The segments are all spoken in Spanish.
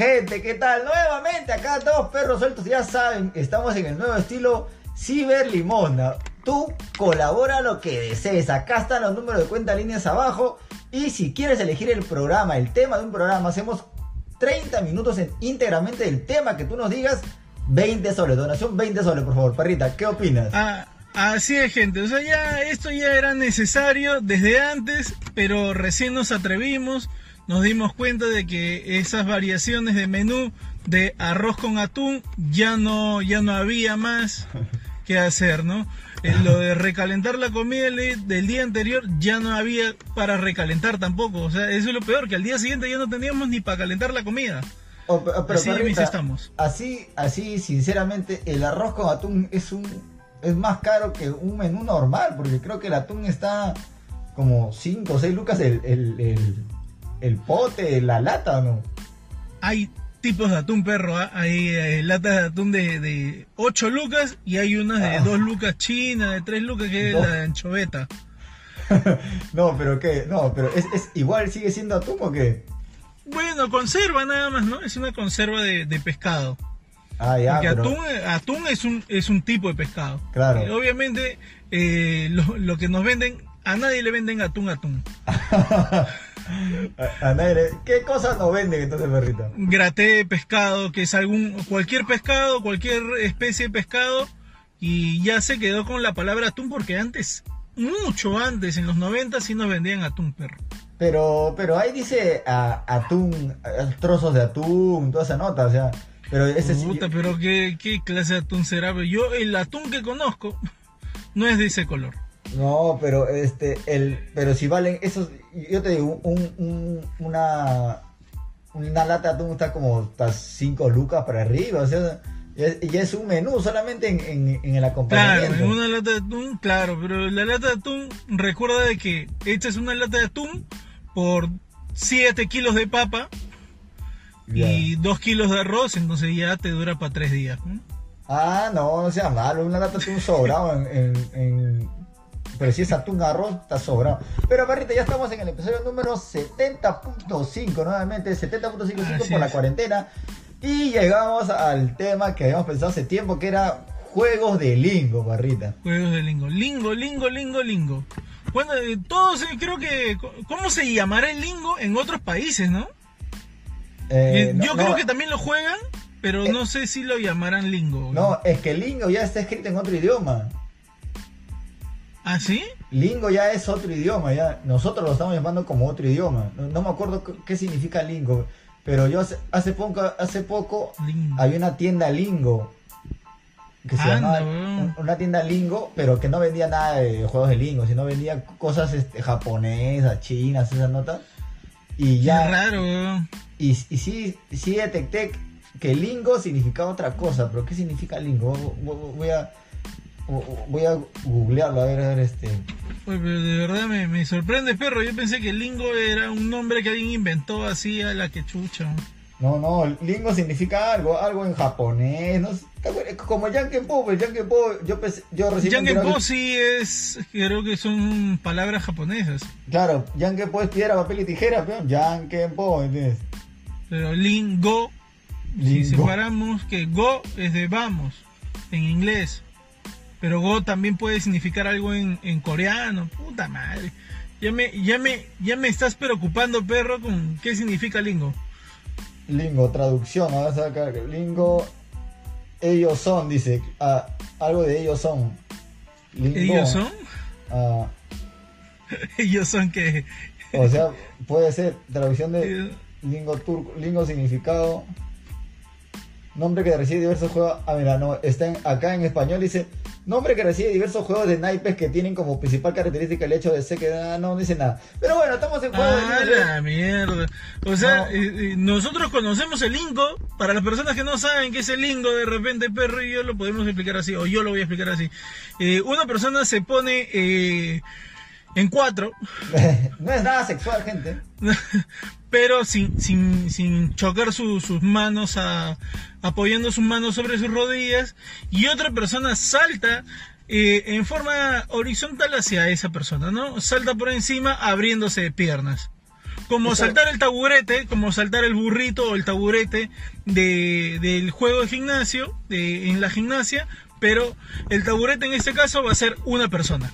Gente, ¿qué tal? Nuevamente acá todos perros sueltos, ya saben, estamos en el nuevo estilo Ciber Limona. Tú colabora lo que desees. Acá están los números de cuenta líneas abajo. Y si quieres elegir el programa, el tema de un programa, hacemos 30 minutos en, íntegramente del tema que tú nos digas. 20 soles, donación 20 soles, por favor. Parrita, ¿qué opinas? Ah, así es, gente. O sea, ya esto ya era necesario desde antes, pero recién nos atrevimos. Nos dimos cuenta de que esas variaciones de menú de arroz con atún ya no, ya no había más que hacer, ¿no? Eh, lo de recalentar la comida del día anterior ya no había para recalentar tampoco. O sea, eso es lo peor, que al día siguiente ya no teníamos ni para calentar la comida. Oh, pero, así, estamos. Así, así, sinceramente, el arroz con atún es un es más caro que un menú normal, porque creo que el atún está como 5 o 6 lucas el, el, el, pote, la lata, ¿no? Hay tipos de atún, perro. ¿ah? Hay eh, latas de atún de, de 8 lucas y hay unas de 2 ah. lucas china, de 3 lucas, que es la de anchoveta. no, pero ¿qué? No, pero es, es, igual sigue siendo atún o qué? Bueno, conserva nada más, ¿no? Es una conserva de, pescado. Ah, ya, Porque atún, atún es, un, es un tipo de pescado. Claro. Eh, obviamente, eh, lo, lo, que nos venden, a nadie le venden atún, atún. ¿Qué cosas nos venden entonces, perrito? Graté de pescado, que es algún cualquier pescado, cualquier especie de pescado. Y ya se quedó con la palabra atún porque antes, mucho antes, en los 90 sí nos vendían atún, perro. Pero, pero ahí dice atún, trozos de atún, toda esa nota, o sea, pero ese Puta, pero ¿qué, ¿qué, clase de atún será? Yo, el atún que conozco no es de ese color. No, pero este, el, pero si valen esos, yo te digo, un, una, una lata de atún está como hasta 5 lucas para arriba, o sea, ya, es un menú solamente en, en, el acompañamiento. Claro, en una lata de atún, claro, pero la lata de atún, recuerda de que esta es una lata de atún por 7 kilos de papa y 2 kilos de arroz, entonces ya te dura para 3 días. Ah, no, no sea malo, una lata de atún sobrado en, en, Pero si es atún arroz, está sobrado. Pero Barrita, ya estamos en el episodio número 70.5, nuevamente 70.55 por la cuarentena. Y llegamos al tema que habíamos pensado hace tiempo, que era juegos de lingo, Barrita. Juegos de lingo, lingo, lingo, lingo, lingo. Bueno, eh, todos eh, creo que... ¿Cómo se llamará el lingo en otros países, no? Eh, yo creo que también lo juegan, pero no sé si lo llamarán lingo. No, es que lingo ya está escrito en otro idioma. ¿Ah, sí? Lingo ya es otro idioma, ya. Nosotros lo estamos llamando como otro idioma. No, me acuerdo qué significa lingo, pero yo hace, poco, hace poco había una tienda lingo que se llamaba una tienda Lingo, pero que no vendía nada de juegos de Lingo, sino vendía cosas este, japonesas, chinas, esas notas. Y ya. raro, y, y sí, sí detecté que Lingo significaba otra cosa, pero ¿qué significa Lingo? Voy a. Voy a googlearlo, a ver, a ver, este. Pues, de verdad me, me, sorprende, perro. Yo pensé que Lingo era un nombre que alguien inventó así a la que chucha. No, no, lingo significa algo, algo en japonés, no como Yankenpo, pues Yankenpo, yo, yo recién... Yankenpo sí es, creo que son palabras japonesas. Claro, Yankenpo es piedra, papel y tijera, pero Yankenpo, ¿entiendes? Pero lingo, si separamos que go es de vamos, en inglés, pero go también puede significar algo en, en coreano, puta madre. Ya me, ya, me, ya me estás preocupando, perro, con qué significa lingo. Lingo, traducción, a acá, lingo, ellos son, dice, ah, algo de ellos son. ¿Ellos son? Ah. ellos son que... o sea, puede ser traducción de lingo turco, lingo significado, nombre que recibe diversos juegos, ah mira, no, está acá en español, dice Nombre que recibe diversos juegos de naipes que tienen como principal característica el hecho de ser que ah, no, dice nada. Pero bueno, estamos en juego ah, la mierda. O sea, eh, eh, nosotros conocemos el lingo. Para las personas que no saben qué es el lingo, de repente, perro y yo lo podemos explicar así, o yo lo voy a explicar así. Eh, una persona se pone en cuatro. no es nada sexual, gente. pero sin, sin, sin chocar sus manos, a, apoyando sus manos sobre sus rodillas, y otra persona salta eh, en forma horizontal hacia esa persona, ¿no? Salta por encima abriéndose de piernas. como saltar el taburete, como saltar el burrito o el taburete de, del juego de gimnasio, de, en la gimnasia, pero el taburete en este caso va a ser una persona.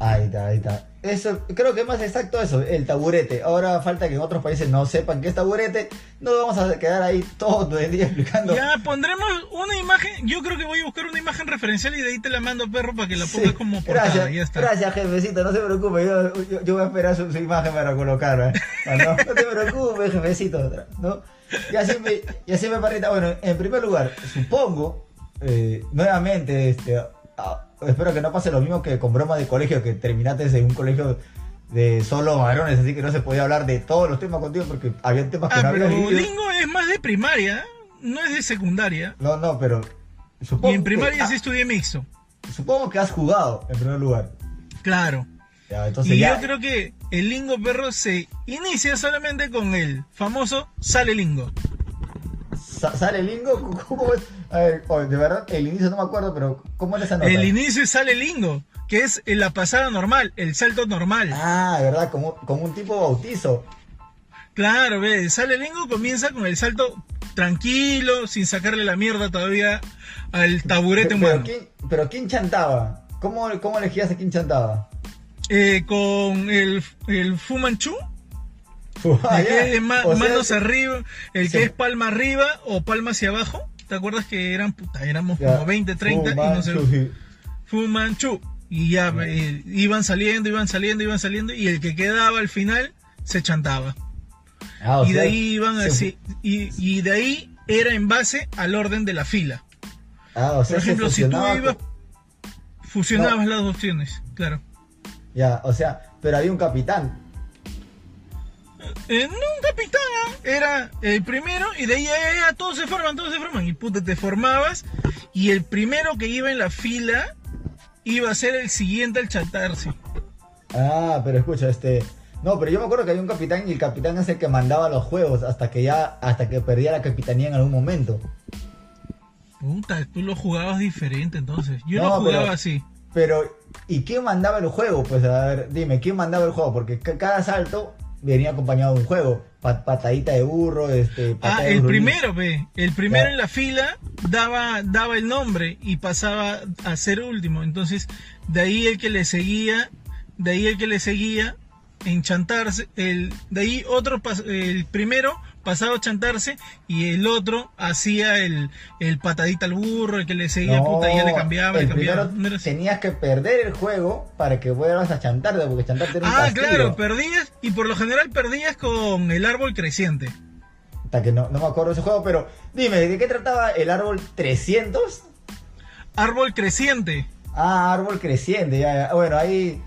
Ahí está, ahí está. Eso, creo que es más exacto eso, el taburete. Ahora falta que en otros países no sepan qué es taburete. No vamos a quedar ahí todo el día explicando. Ya pondremos una imagen. Yo creo que voy a buscar una imagen referencial y de ahí te la mando, perro, para que la pongas como portada. Gracias, ya está. gracias, jefecito. No se preocupe, yo, yo, yo voy a esperar su, su imagen para colocarla. No, no, no te preocupes, jefecito. ¿no? Y así me, y así me parrita. Bueno, en primer lugar, supongo, eh, nuevamente, este. ah, espero que no pase lo mismo que con broma de colegio, que terminaste en un colegio de solo varones, así que no se podía hablar de todos los temas contigo porque había temas que Ah, no pero habías vivido. Lingo es más de primaria, no es de secundaria. No, no, pero Y supongo en primaria que, sí estudié mixto. supongo que has jugado en primer lugar. Claro. Ya, entonces Y ya, yo creo que el lingo perro se inicia solamente con el famoso sale lingo. Sa- sale Lingo, ¿cómo es? A ver, oh, de verdad, el inicio no me acuerdo, pero ¿cómo era esa nota? El inicio es sale lingo, que es en la pasada normal, el salto normal. Ah, de verdad, como, como un tipo bautizo. Claro, ve, sale lingo comienza con el salto tranquilo, sin sacarle la mierda todavía al taburete pero, humano. ¿quién, pero ¿quién chantaba? ¿Cómo, cómo elegías a quién chantaba? Eh, con el, el Fumanchu, el que es ma- O sea, manos arriba, el sí. que es palma arriba o palma hacia abajo. ¿Te acuerdas que eran, puta, éramos ya. como 20, 30 y no sé, Fumanchu. Y ya eh, iban saliendo, iban saliendo, iban saliendo y el que quedaba al final se chantaba. Ah, y de sea, ahí iban se- así, y, y de ahí era en base al orden de la fila. Ah, o sea, Por se ejemplo, si tú ibas, fusionabas las dos opciones, claro. Ya, o sea, pero había un capitán. Eh, un capitán, era el primero y de ahí ya, ya, todos se forman, todos se forman. Y puta, te formabas y el primero que iba en la fila iba a ser el siguiente al chantarse. Ah, pero escucha, este. No, pero yo me acuerdo que había un capitán y el capitán es el que mandaba los juegos hasta que ya, hasta que perdía la capitanía en algún momento. Puta, tú lo jugabas diferente entonces. Yo No, no, jugaba pero- así. Pero, ¿y quién mandaba el juego? Pues a ver, dime, ¿quién mandaba el juego? Porque ca- cada salto venía acompañado de un juego. Pa- patadita de burro, este. Ah, el burro. primero, ve. El primero en la fila daba, daba el nombre y pasaba a ser último. Entonces, de ahí el que le seguía, de ahí el que le seguía en chantarse, el, de ahí otro, el primero pasaba a chantarse y el otro hacía el, el patadita al burro, el que le seguía, No, puta, ya le cambiaba, el le cambiaba. primero tenías que perder el juego para que vuelvas a chantarte, porque chantarte era un Ah, castigo. claro, perdías y por lo general perdías con el árbol creciente. Hasta que no, no me acuerdo de ese juego, pero dime, ¿de qué trataba el árbol 300? Árbol creciente. Ah, árbol creciente, ya, ya. Bueno, ahí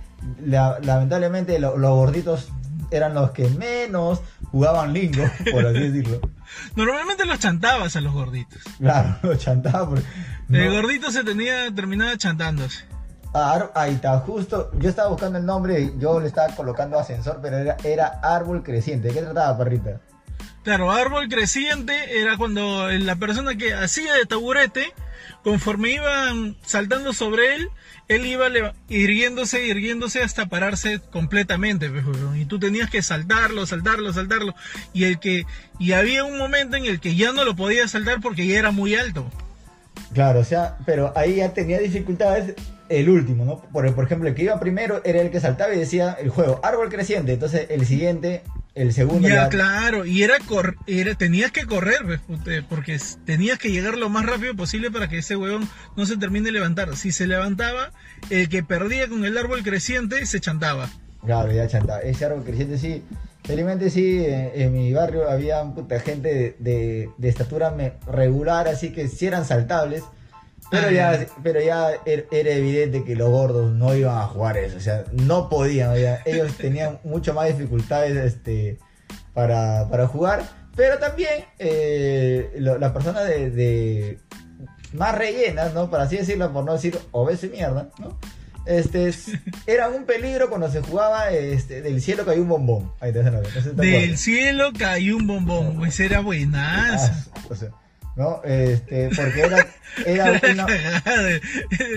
la- lamentablemente lo- los gorditos eran los que menos jugaban lingo, por así decirlo. Normalmente los chantabas a los gorditos. Claro, los chantaba porque... El no- gordito se tenía, terminaba chantándose. Ah, ahí está, justo, yo estaba buscando el nombre, yo le estaba colocando ascensor, pero era, era árbol creciente. ¿De qué trataba, perrita? Claro, árbol creciente era cuando la persona que hacía de taburete, conforme iban saltando sobre él, él iba irguiéndose, irguiéndose hasta pararse completamente, pues, y tú tenías que saltarlo, saltarlo, saltarlo, y el que, y había un momento en el que ya no lo podías saltar porque ya era muy alto. Claro, o sea, pero ahí ya tenía dificultades el último, ¿no? Por, por ejemplo, el que iba primero era el que saltaba y decía el juego, árbol creciente, entonces el siguiente, el segundo Ya, ya- claro, y era, cor- era tenías que correr, porque tenías que llegar lo más rápido posible para que ese huevón no se termine de levantar. Si se levantaba, el que perdía con el árbol creciente se chantaba. Claro, ya chanta. Ese árbol creciente sí. Felizmente sí, en, en mi barrio había puta gente de, de- de estatura regular, así que sí eran saltables. Pero ya, pero ya er- era evidente que los gordos no iban a jugar eso. O sea, no podían. ya. Ellos tenían mucho más dificultades este, para, para jugar. Pero también eh, las personas de, de más rellenas, ¿no? Por así decirlo, por no decir obeso y mierda, ¿no? Este, era un peligro cuando se jugaba este, del cielo cayó un bombón. Ahí te si te Del cielo cayó un bombón, pues era buenazo. Ah, o sea, ¿no? Este, porque era, era, una,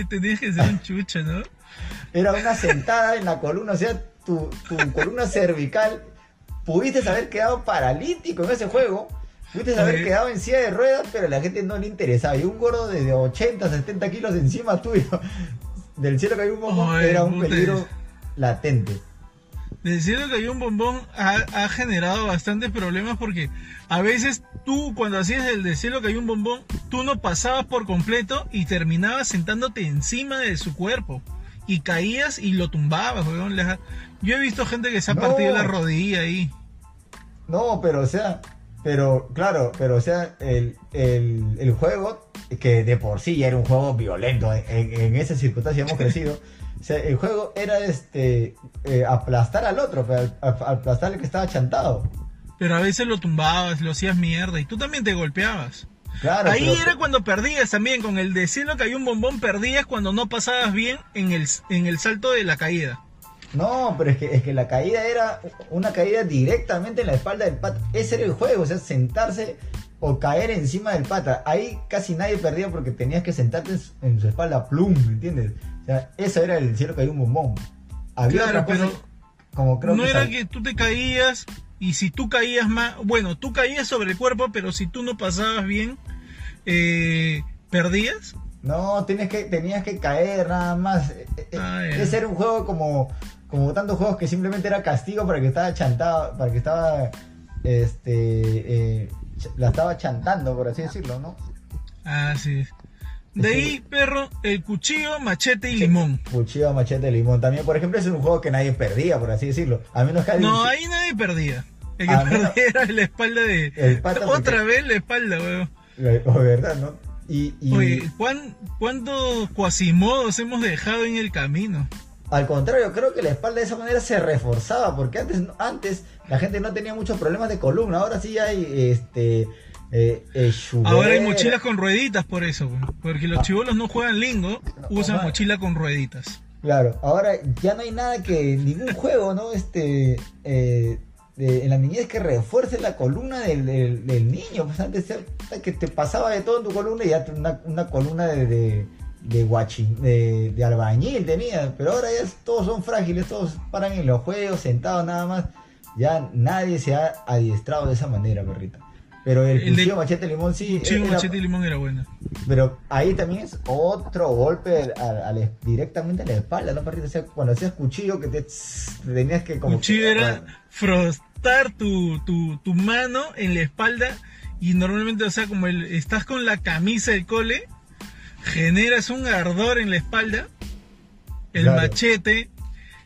Tenías que ser un chucho, ¿no? era una sentada en la columna, o sea, tu, tu columna cervical pudiste haber quedado paralítico en ese juego. Pudiste haber quedado en silla de ruedas, pero a la gente no le interesaba. Y un gordo de 80, 70 kilos encima tuyo, del cielo que hay un bombón, Oye, era un peligro latente. Decirlo que hay un bombón ha, ha generado bastantes problemas porque a veces tú cuando hacías el de cielo que hay un bombón, tú no pasabas por completo y terminabas sentándote encima de su cuerpo y caías y lo tumbabas, weón. Yo he visto gente que se ha No. partido la rodilla ahí. No, pero o sea, pero claro, pero o sea, el, el, el juego, que de por sí ya era un juego violento, en, en esa circunstancia hemos crecido, o sea, el juego era este eh, aplastar al otro, a- aplastar al que estaba chantado. Pero a veces lo tumbabas, lo hacías mierda y tú también te golpeabas. Claro, Ahí pero- era cuando perdías también, con el de cielo que hay un bombón, perdías cuando no pasabas bien en el, en el salto de la caída. No, pero es que, es que la caída era una caída directamente en la espalda del pata. Ese era el juego, o sea, sentarse o caer encima del pata. Ahí casi nadie perdía porque tenías que sentarte en su, en su espalda, plum, ¿me entiendes? O sea, eso era el cielo que hay un bombón. Había Claro, otra cosa, pero como creo no que era sal- que tú te caías y si tú caías más, bueno, tú caías sobre el cuerpo, pero si tú no pasabas bien, eh, perdías. No, tenías que, tenías que caer nada más. Eh, eh, Ah, ya. Ese era un juego como, como tantos juegos que simplemente era castigo para que estaba chantado, para que estaba, este, eh, la estaba chantando, por así decirlo, ¿no? Así es. De Sí. ahí, perro, el cuchillo, machete y limón. Cuchillo, machete, limón. También, por ejemplo, es un juego que nadie perdía, por así decirlo. A menos que. No, ahí nadie perdía. El que perdía era la espalda de... El pata Otra porque- vez la espalda, weón. O verdad, ¿no? Y, y Oye, ¿cuán- ¿cuántos cuasimodos hemos dejado en el camino? Al contrario, creo que la espalda de esa manera se reforzaba, porque antes, antes la gente no tenía muchos problemas de columna, ahora sí hay, este... Eh, eh, Ahora hay mochilas con rueditas por eso, porque los Ah. chivolos no juegan lingo, usan Ajá. mochila con rueditas. Claro, ahora ya no hay nada que, ningún juego, ¿no? Este, eh, de- en la niñez que refuerce la columna del, del- del niño. Pues antes era que te pasaba de todo en tu columna y ya una, una columna de, de, de, guachín- de, de albañil tenía. Pero ahora ya todos son frágiles, todos paran en los juegos, sentados nada más. Ya nadie se ha adiestrado de esa manera, perrita. Pero el, El de- cuchillo machete limón sí. Era- machete limón era bueno. pero ahí también es otro golpe directamente a la espalda, ¿no, perrito? O sea, cuando hacías cuchillo que te, te tenías que como... Cuchillo que- era frostar tu, tu, tu mano en la espalda y normalmente, o sea, como el- estás con la camisa del cole, generas un ardor en la espalda. El Claro. machete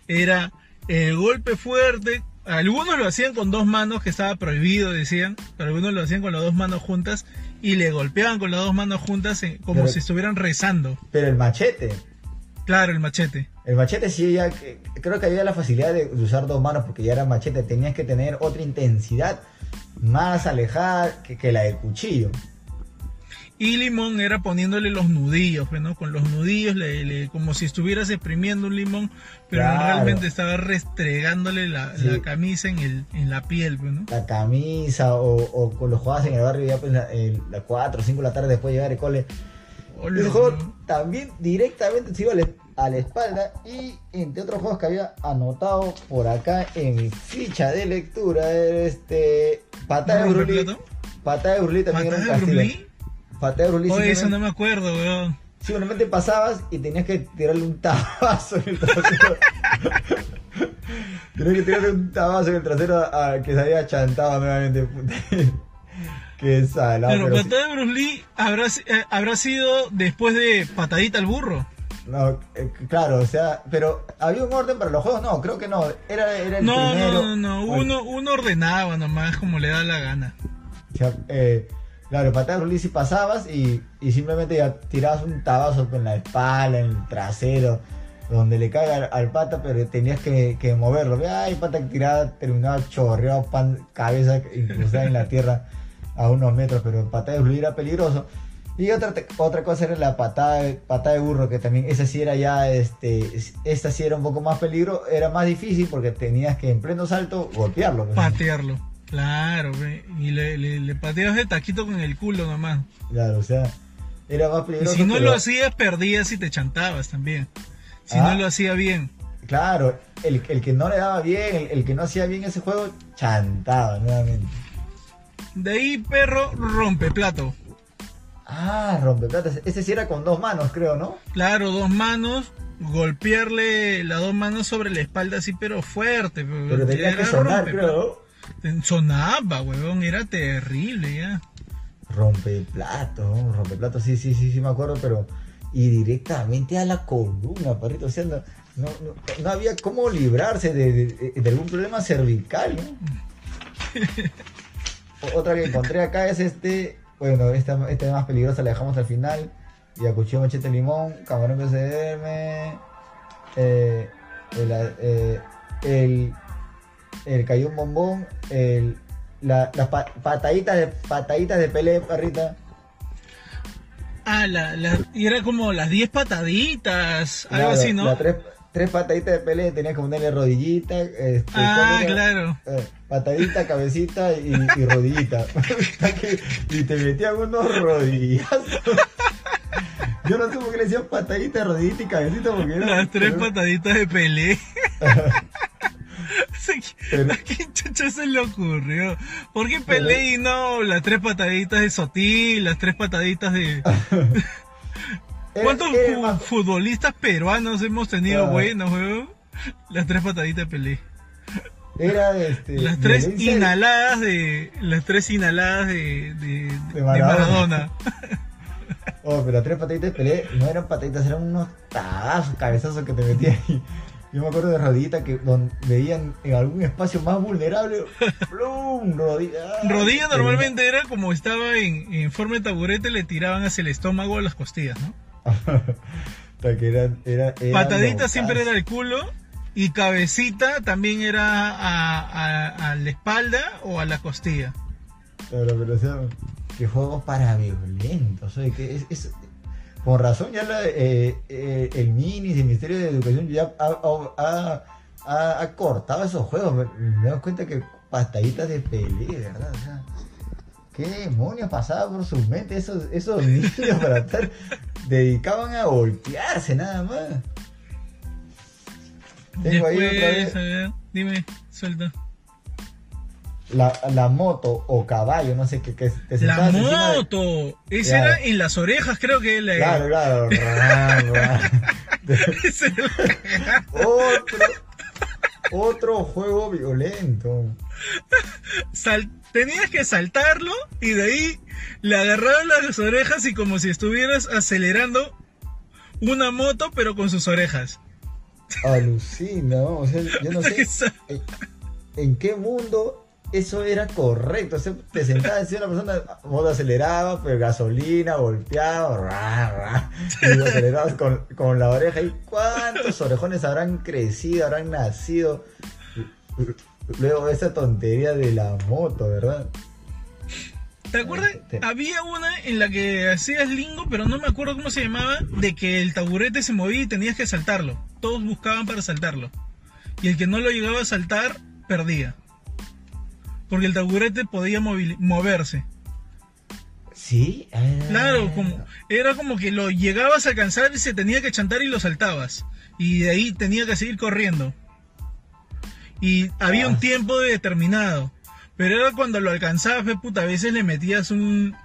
era el golpe fuerte. Algunos lo hacían con dos manos, que estaba prohibido, decían, pero algunos lo hacían con las dos manos juntas y le golpeaban con las dos manos juntas eh, como Pero- si estuvieran rezando. Pero el machete, Claro, el machete. el machete sí ya... que- Creo que había la facilidad de usar dos manos porque ya era machete. Tenías que tener otra intensidad más alejada que, que la del cuchillo. Y limón era poniéndole los nudillos, pues, ¿no? Con los nudillos, le- le- como si estuvieras exprimiendo un limón, pero Claro. realmente estaba restregándole la, Sí. la camisa en, el, en la piel, pues, ¿no? La camisa o, o con los juegos en el barrio ya pues la- el- las 4 o 5 de la tarde después de llegar al cole. Hola, Ese juego también directamente se iba a la, la espalda y entre otros juegos que había anotado por acá en mi ficha de lectura este patada de ¿No, Brulí. Plato? Patada de Brulí también era un ¿Patada de castigo. De Brulí Oye, eso no me acuerdo, weón. simplemente pasabas y tenías que tirarle un tabazo en el trasero. tenías que tirarle un tabazo en el trasero a que se había chantado nuevamente. Qué salado. Pero pero patada de Bruce Lee habrá, eh, habrá sido después de patadita al burro. No, eh, claro, o sea, pero había un orden para los juegos, no, creo que no, era, era el No, primero. no, no, no, uno, uno ordenaba nomás como le da la gana. o sea, eh, claro, patada de y pasabas y, y simplemente ya tirabas un tabazo en la espalda, en el trasero, donde le cae al, pata, pero tenías que, moverlo. Ay, pata que tiraba, terminaba chorreado, pan, cabeza incrustada en la tierra a unos metros, pero patada de release era peligroso. Y otra, otra cosa era la patada patada de burro, que también esa sí era ya, este, esta sí era un poco más peligro, era más difícil porque tenías que en pleno salto golpearlo. Patearlo. Claro, y le, le, le pateabas de taquito con el culo nomás. Claro, o sea, era más Y peligroso. si no pero- lo hacías, perdías y te chantabas también. Si Ah. no lo hacía bien. Claro, el, el que no le daba bien, el, el que no hacía bien ese juego, chantaba nuevamente. De ahí, perro, rompe plato. Ah, rompeplatas. Ese sí era con dos manos, creo, ¿no? Claro, dos manos, golpearle las dos manos sobre la espalda así, pero fuerte. Pero tenía que sonar, creo. Sonaba, huevón, era terrible ya. Rompeplato, rompeplato, sí, sí, sí, sí me acuerdo, pero... Y directamente a la columna, perrito. O sea, no, no, no, había cómo librarse de, de, algún problema cervical, ¿no? Otra que encontré acá es este bueno, esta, esta es más peligrosa, la dejamos al final. Y a cuchillo, machete, limón, camarón PCM, eh, el, eh, el, el cayó bombón, el, la, las pataditas de pataditas de pelea, parrita. Ah, la, la, y era como las 10 pataditas, algo así, ¿no? tres, tres pataditas de pelea, tenía que ponerle rodillita. Este, ah, claro. Eh, patadita, cabecita y, y rodillita. y te metían unos rodillazos. Yo no sé por qué le decían patadita, rodillita y cabecita porque Las tres pataditas de pelea. ¿A quién chucha se le ocurrió? ¿Por qué Pelé y no las tres pataditas de Sotil, las tres pataditas de... ¿Cuántos futbolistas peruanos hemos tenido buenos, weón? Las tres pataditas de Pelé. Era este. Las tres inhaladas de. Las tres inhaladas de. de, Maradona. oh, pero las tres pataditas de Pelé no eran pataditas, eran unos tagazos, cabezazos que te metían ahí. Yo me acuerdo de rodillita que donde veían en algún espacio más vulnerable, ¡plum! Rodilla. Rodilla normalmente era como estaba en, en forma de taburete, le tiraban hacia el estómago a las costillas, ¿no? Patadita siempre era el culo y cabecita también era a, la espalda o a la costilla. Claro, pero o sea, que juegos para violentos, que es, por razón ya eh, eh, el MINIS, el Ministerio de Educación ya ha, cortado esos juegos. Me, doy cuenta que pataditas de pelea, ¿verdad? O sea, ¿Qué demonios pasaba por sus mentes esos, esos niños para estar dedicaban a golpearse nada más? Tengo ahí otra vez. dime, suelta. La, la, moto o caballo, no sé qué, qué te La moto, de... esa era en las orejas, creo que la... Claro, claro. otro, otro juego violento. Sal, tenías que saltarlo y de ahí le agarraban las orejas y como si estuvieras acelerando una moto pero con sus orejas. Alucina, o sea, yo no sé en, qué mundo eso era correcto. O sea, te sentabas y una persona, moto aceleraba, pero gasolina, golpeaba, ra, y acelerabas con, con la oreja. ¿Y cuántos orejones habrán crecido, habrán nacido? Luego esa tontería de la moto, ¿verdad? ¿Te acuerdas? Había una en la que hacías lingo, pero no me acuerdo cómo se llamaba, de que el taburete se movía y tenías que saltarlo. Todos buscaban para saltarlo. Y el que no lo llegaba a saltar, perdía. Porque el taburete podía moverse. Sí. Claro, como, era como que lo llegabas a alcanzar y se tenía que chantar y lo saltabas. Y de ahí tenía que seguir corriendo y había un ah. tiempo determinado. Pero era cuando lo alcanzabas, puta, a veces le metías un,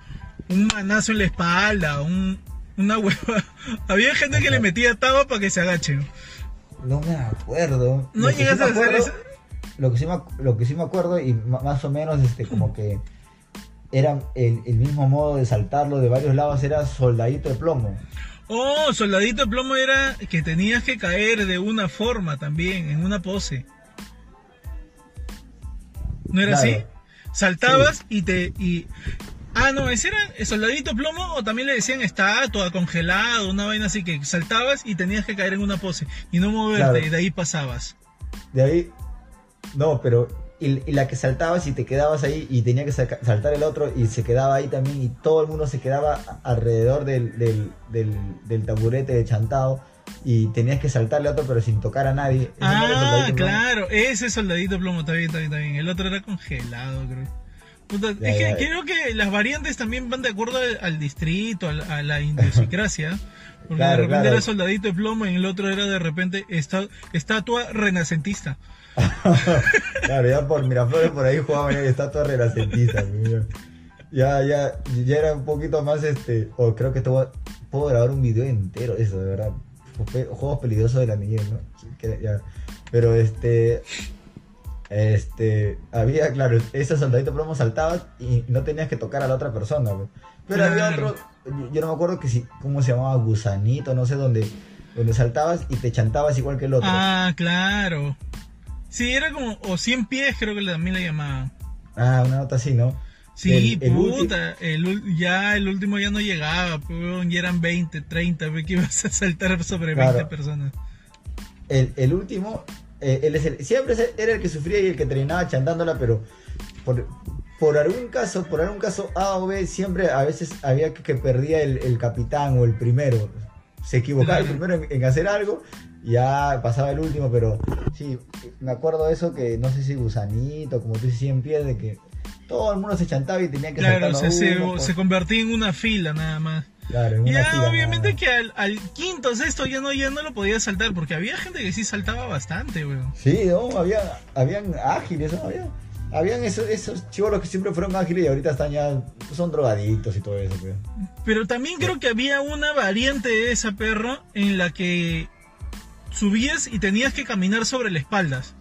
un manazo en la espalda, un, una hueva. había gente que le metía taba para que se agachen. No me acuerdo. No llegas a hacer eso. Lo que, sí me, lo que sí me acuerdo, y más o menos este como que era el, el mismo modo de saltarlo de varios lados, era soldadito de plomo. Oh, soldadito de plomo era que tenías que caer de una forma también, en una pose. ¿No era así? Saltabas y te... Y... Ah, no, ese era soldadito plomo o también le decían estatua, congelado, una vaina así que saltabas y tenías que caer en una pose y no moverte y de ahí pasabas. De ahí, no, pero y, la que saltabas y te quedabas ahí y tenía que saltar el otro y se quedaba ahí también y todo el mundo se quedaba alrededor del, del, del, del taburete de chantado y tenías que saltarle a otro pero sin tocar a nadie. ah, claro, ese soldadito plomo está bien, está bien, El otro era congelado, creo. Puta, es que creo que las variantes también van de acuerdo al, al distrito, al- a, la idiosincrasia. Porque Claro, de repente claro. era soldadito de plomo y el otro era de repente esta- estatua renacentista. claro, ya por Miraflores por ahí jugaban en estatua renacentista. mira. Ya, ya, ya era un poquito más este. O creo que te voy a- puedo grabar un video entero eso, de verdad. Juegos peligrosos de la niñez, ¿no? Ya. Pero este. Este. Había, claro, ese soldadito plomo saltabas y no tenías que tocar a la otra persona, pues. Pero había otro. yo- no me acuerdo que si, cómo se llamaba, gusanito, no sé, donde, donde saltabas y te chantabas igual que el otro. Ah, claro. Sí, era como, o 100 pies creo que también le llamaban. Ah, una nota así, ¿no? Sí, El- el puta, el, ya el último ya no llegaba, pues, ya eran 20, 30, ve que ibas a saltar sobre Claro. 20 personas. El, el último, eh, él es el- siempre era el que sufría y el que terminaba chantándola, pero por, por algún caso, por algún caso A o B, siempre a veces había que, que perdía el, el capitán o el primero. Se equivocaba el primero en, en hacer algo ya pasaba el último, pero sí, me acuerdo de eso que no sé si gusanito, como tú dices, 100 pies, de que todo el mundo se chantaba y tenía que Claro, se, se, uno, se convertía en una fila nada más. Claro, en una Ya, fila obviamente que al, al quinto, sexto ya no, ya no lo podía saltar, porque había gente que sí saltaba bastante, weón. Sí, no, había, habían ágiles, ¿no? Había, habían esos, esos chivolos que siempre fueron ágiles y ahorita están ya, son drogadictos y todo eso, pues. Pero también creo que había una variante de esa perro en la que subías y tenías que caminar sobre las espaldas.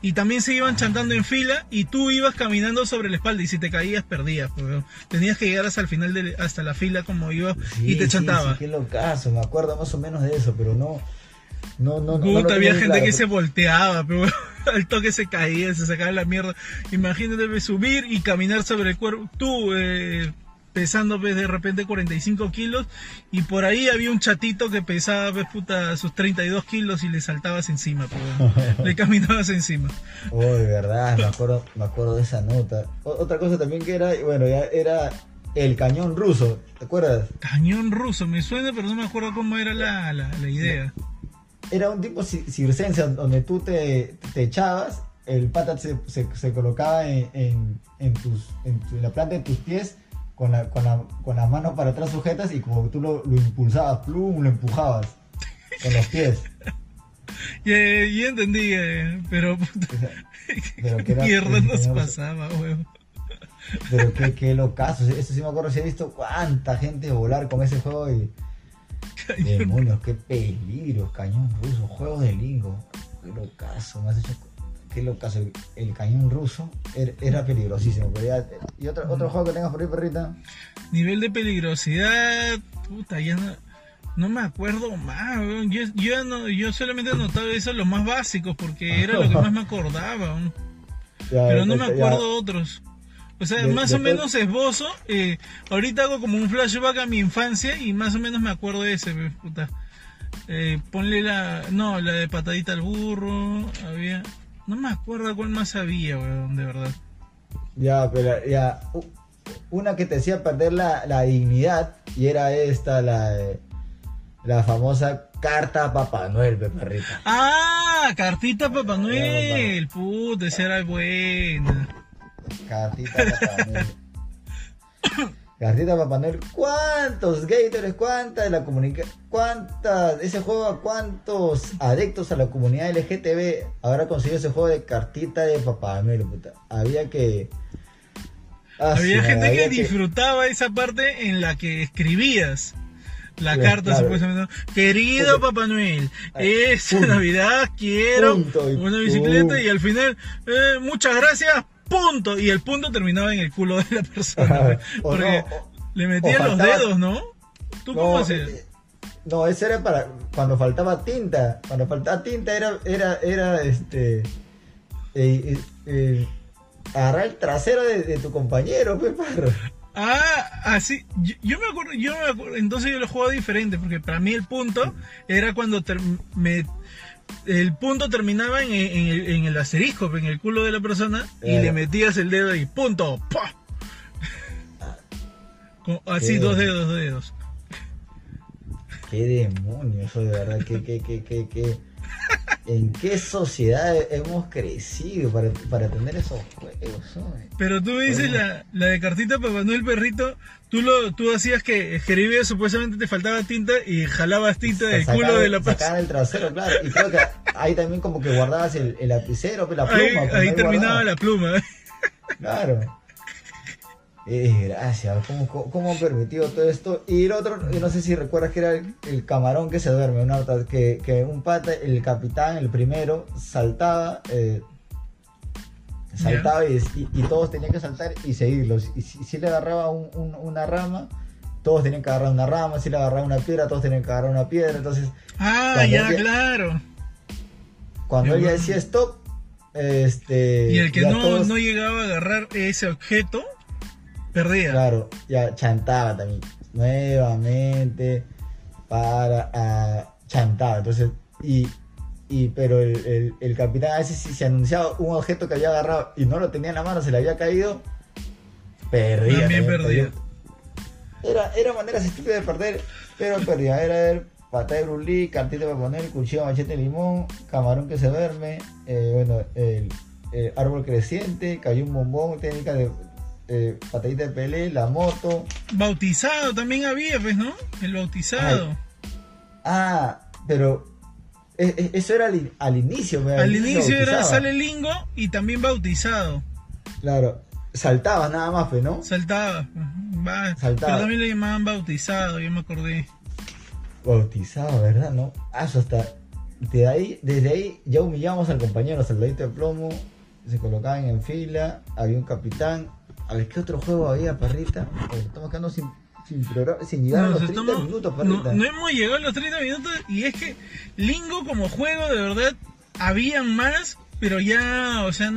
Y también se iban chantando en fila y tú ibas caminando sobre la espalda y si te caías perdías. pues. Tenías que llegar hasta el final, de, hasta la fila como ibas y te sí, chantaba. Sí, qué locazo, me acuerdo más o menos de eso, pero no, no, no. no, Puta, había gente claro, que se volteaba, pero al toque se caía, se sacaba la mierda. Imagínate subir y caminar sobre el cuerpo. Tú, eh, pesando pues, de repente 45 kilos, y por ahí había un chatito que pesaba pues, puta, sus 32 kilos y le saltabas encima, pues, le caminabas encima. Oh, de verdad, me acuerdo, me acuerdo de esa nota. O- otra cosa también que era, bueno, ya era el cañón ruso, ¿te acuerdas? Cañón ruso, me suena, pero no me acuerdo cómo era la, la, la idea. Era un tipo ci- circense donde tú te, te echabas, el pata se, se- se colocaba en, en, en tus, en, tu- en la planta de tus pies con, la, con, la- con las manos para atrás sujetas y como tú lo, lo impulsabas, plum, lo empujabas con los pies. Ya, ya entendí, eh, pero puta, Pero que ¿qué era- mierda nos pasaba, weón? Pero qué, qué locazo, eso sí me acuerdo, si he visto cuánta gente volar con ese juego y... Demonios, qué peligro, cañón ruso, juegos de lingo. Qué locazo, me has hecho. Qué locazo. El, el cañón ruso era, era peligrosísimo. Ya- ¿Y otro, otro juego que tengas por ahí, perrita? Nivel de peligrosidad, puta, ya no, no me acuerdo más. Yo, yo, no, yo solamente anotaba eso los más básicos porque era lo que más me acordaba. Ya, pero no me ya- acuerdo otros. O sea, De- más o después- menos esbozo. Eh, ahorita hago como un flashback a mi infancia y más o menos me acuerdo de ese, puta. Eh, ponle la. No, la de patadita al burro. Había. No me acuerdo cuál más había, weón, de verdad. Ya, pero ya. Una que te hacía perder la, la dignidad y era esta, la, de- la famosa carta a Papá Noel, pe, perrita. ¡Ah! Cartita Papá Noel. Puta, esa era buena. Cartita a Papá Noel. Cartita a Papá Noel. ¿Cuántos gators, cuántas de la comunidad, cuántas, ese juego a cuántos adictos a la comunidad LGTB habrá conseguido ese juego de cartita de Papá Noel, puta? Había que... Ah, Había sí, gente había que disfrutaba esa parte en la que escribías la Sí, carta claro. supuestamente. Querido. Papá Noel, esta. Navidad quiero Punto una bicicleta y al final, eh, muchas gracias, punto. Y el punto terminaba en el culo de la persona. pues, porque no, o- le metían los faltaba- dedos, ¿no? ¿Tú cómo No, hacías? eh, no, ese era para cuando faltaba tinta. Cuando faltaba tinta era, era, era este. eh, eh, eh, agarrar el trasero de, de tu compañero, parro. Ah, así, yo, yo me acuerdo, yo me acuerdo, entonces yo lo jugaba diferente, porque para mí el punto era cuando ter- me, el punto terminaba en, en el, en el asterisco, en el culo de la persona, y le metías el dedo y punto, ¡pah! Así, Qué- dos dedos, dos dedos. Qué demonio, eso de verdad, que, que, que, que, que. ¿En qué sociedad hemos crecido para, para tener esos juegos? Pero tú dices la, la, de cartita para Manuel Perrito, tú lo tú hacías que escribías, supuestamente te faltaba tinta y jalabas tinta del culo de la Sacaban el trasero, claro. Y creo que ahí también como que guardabas el, el lapicero, la pluma. Ahí, ahí terminaba la pluma. Claro. Eh, gracias, ¿cómo, cómo, han permitido todo esto? Y el otro, no sé si recuerdas que era el, camarón que se duerme, una, que, que un pata, el capitán, el primero, saltaba, eh, saltaba y, y, todos tenían que saltar y seguirlos. Y si, le agarraba una rama, todos tenían que agarrar una rama, si le agarraba una piedra, todos tenían que agarrar una piedra, entonces... Ah, ya, claro. Cuando ella decía stop, este... Y el que no, no llegaba a agarrar ese objeto Perdía. Claro, ya chantaba también. Nuevamente para uh, chantaba. Entonces, y, y pero el, el, capitán a veces si se anunciaba un objeto que había agarrado y no lo tenía en la mano, se le había caído, perdía. También perdía. Era, era manera estúpida de perder, pero perdía. Era el pata de brulí, cartita para poner, cuchillo, machete, limón, camarón que se duerme, eh, bueno, el, el, árbol creciente, cayó un bombón, técnica de, eh, patadita de Pelé, la moto. Bautizado también había, pues, ¿no? El bautizado. Ah, pero e, e, eso era al, inicio. al inicio era sale lingo y también bautizado. Claro, saltaba nada más, pues, ¿no? Saltaba. saltaba. Pero también le llamaban bautizado, yo me acordé. Bautizado, ¿verdad? ¿No? Ah, eso hasta... De ahí, desde ahí ya humillamos al compañero, soldadito de plomo, se colocaban en fila, había un capitán, a ver, ¿qué otro juego había, perrita? Estamos quedando sin, sin, sin llegar a los 30 minutos, perrita. No, hemos llegado a los 30 minutos y es que Lingo como juego, de verdad, habían más, pero ya, o sea,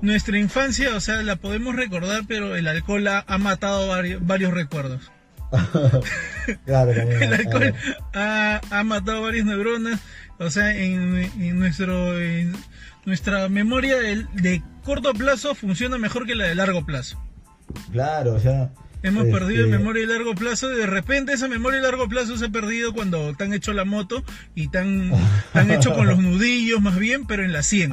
nuestra infancia, o sea, la podemos recordar, pero el alcohol ha, matado varios, recuerdos. claro, también, el alcohol ha, ha, matado varias neuronas, o sea, en, en nuestro... En, nuestra memoria de, de, corto plazo funciona mejor que la de largo plazo. Claro, o sea. Hemos perdido este, memoria de largo plazo y de repente esa memoria de largo plazo se ha perdido cuando te han hecho la moto y te han, hecho con los nudillos más bien, pero en la 100.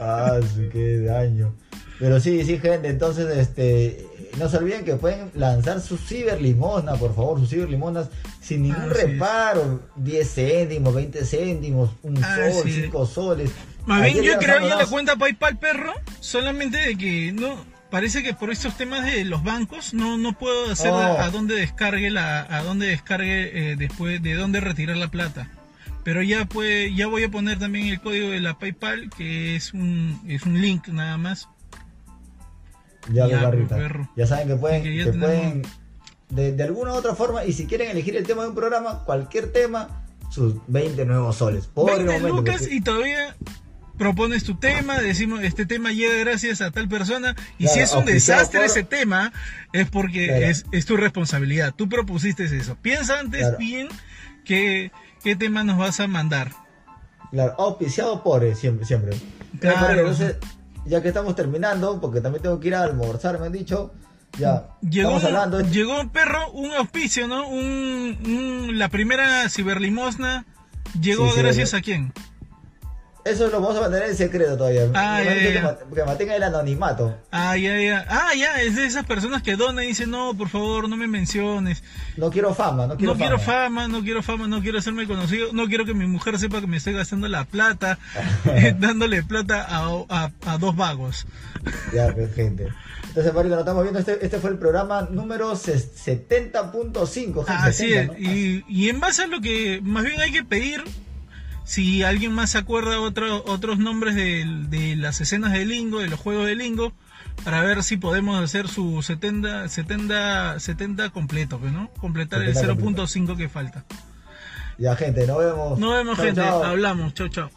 ah, sí, qué daño. Pero sí, sí, gente, entonces este no se olviden que pueden lanzar su ciberlimosna, por favor, sus ciberlimonas sin ningún reparo, 10 céntimos, 20 céntimos, un sol, 5 soles. Más bien yo creo ya la cuenta PayPal perro, solamente de que no parece que por estos temas de los bancos no no puedo hacer oh. a, dónde descargue la a dónde descargue eh, después de dónde retirar la plata. Pero ya puede, ya voy a poner también el código de la PayPal que es un es un link nada más. Ya, ya, ya saben que pueden, que pueden de, de alguna u otra forma y si quieren elegir el tema de un programa, cualquier tema, sus 20 nuevos soles. Por 20 lucas y todavía propones tu tema, decimos este tema llega gracias a tal persona y si es un desastre ese tema es porque es, es, tu responsabilidad, tú propusiste eso. Piensa antes bien qué, qué tema nos vas a mandar. Claro, auspiciado por eh, siempre, siempre. Claro. Entonces, ya que estamos terminando, porque también tengo que ir a almorzar, me han dicho, ya, llegó, estamos hablando. Llegó, perro, un auspicio, ¿no? Un, la primera ciberlimosna llegó gracias a quién? Eso lo vamos a mantener en secreto todavía. Ah, Que, mantenga el anonimato. Ah, ya, ya. Ah, ya, es de esas personas que donan y dicen, no, por favor, no me menciones. No quiero fama, no quiero no quiero fama, no quiero fama, no quiero hacerme conocido, no quiero que mi mujer sepa que me estoy gastando la plata, eh, dándole plata a, a, dos vagos. Ya, gente. Entonces, Marito, lo estamos viendo. Este, este fue el programa número 70.5. Así es. y, y en base a lo que más bien hay que pedir si alguien más se acuerda otro, otros nombres de, de, las escenas de Lingo, de los juegos de Lingo, para ver si podemos hacer su 70, 70, 70 completo, ¿no? Completar el 0.5 que falta. Ya, gente, nos vemos. Nos vemos, gente. Hablamos. Chau, chau.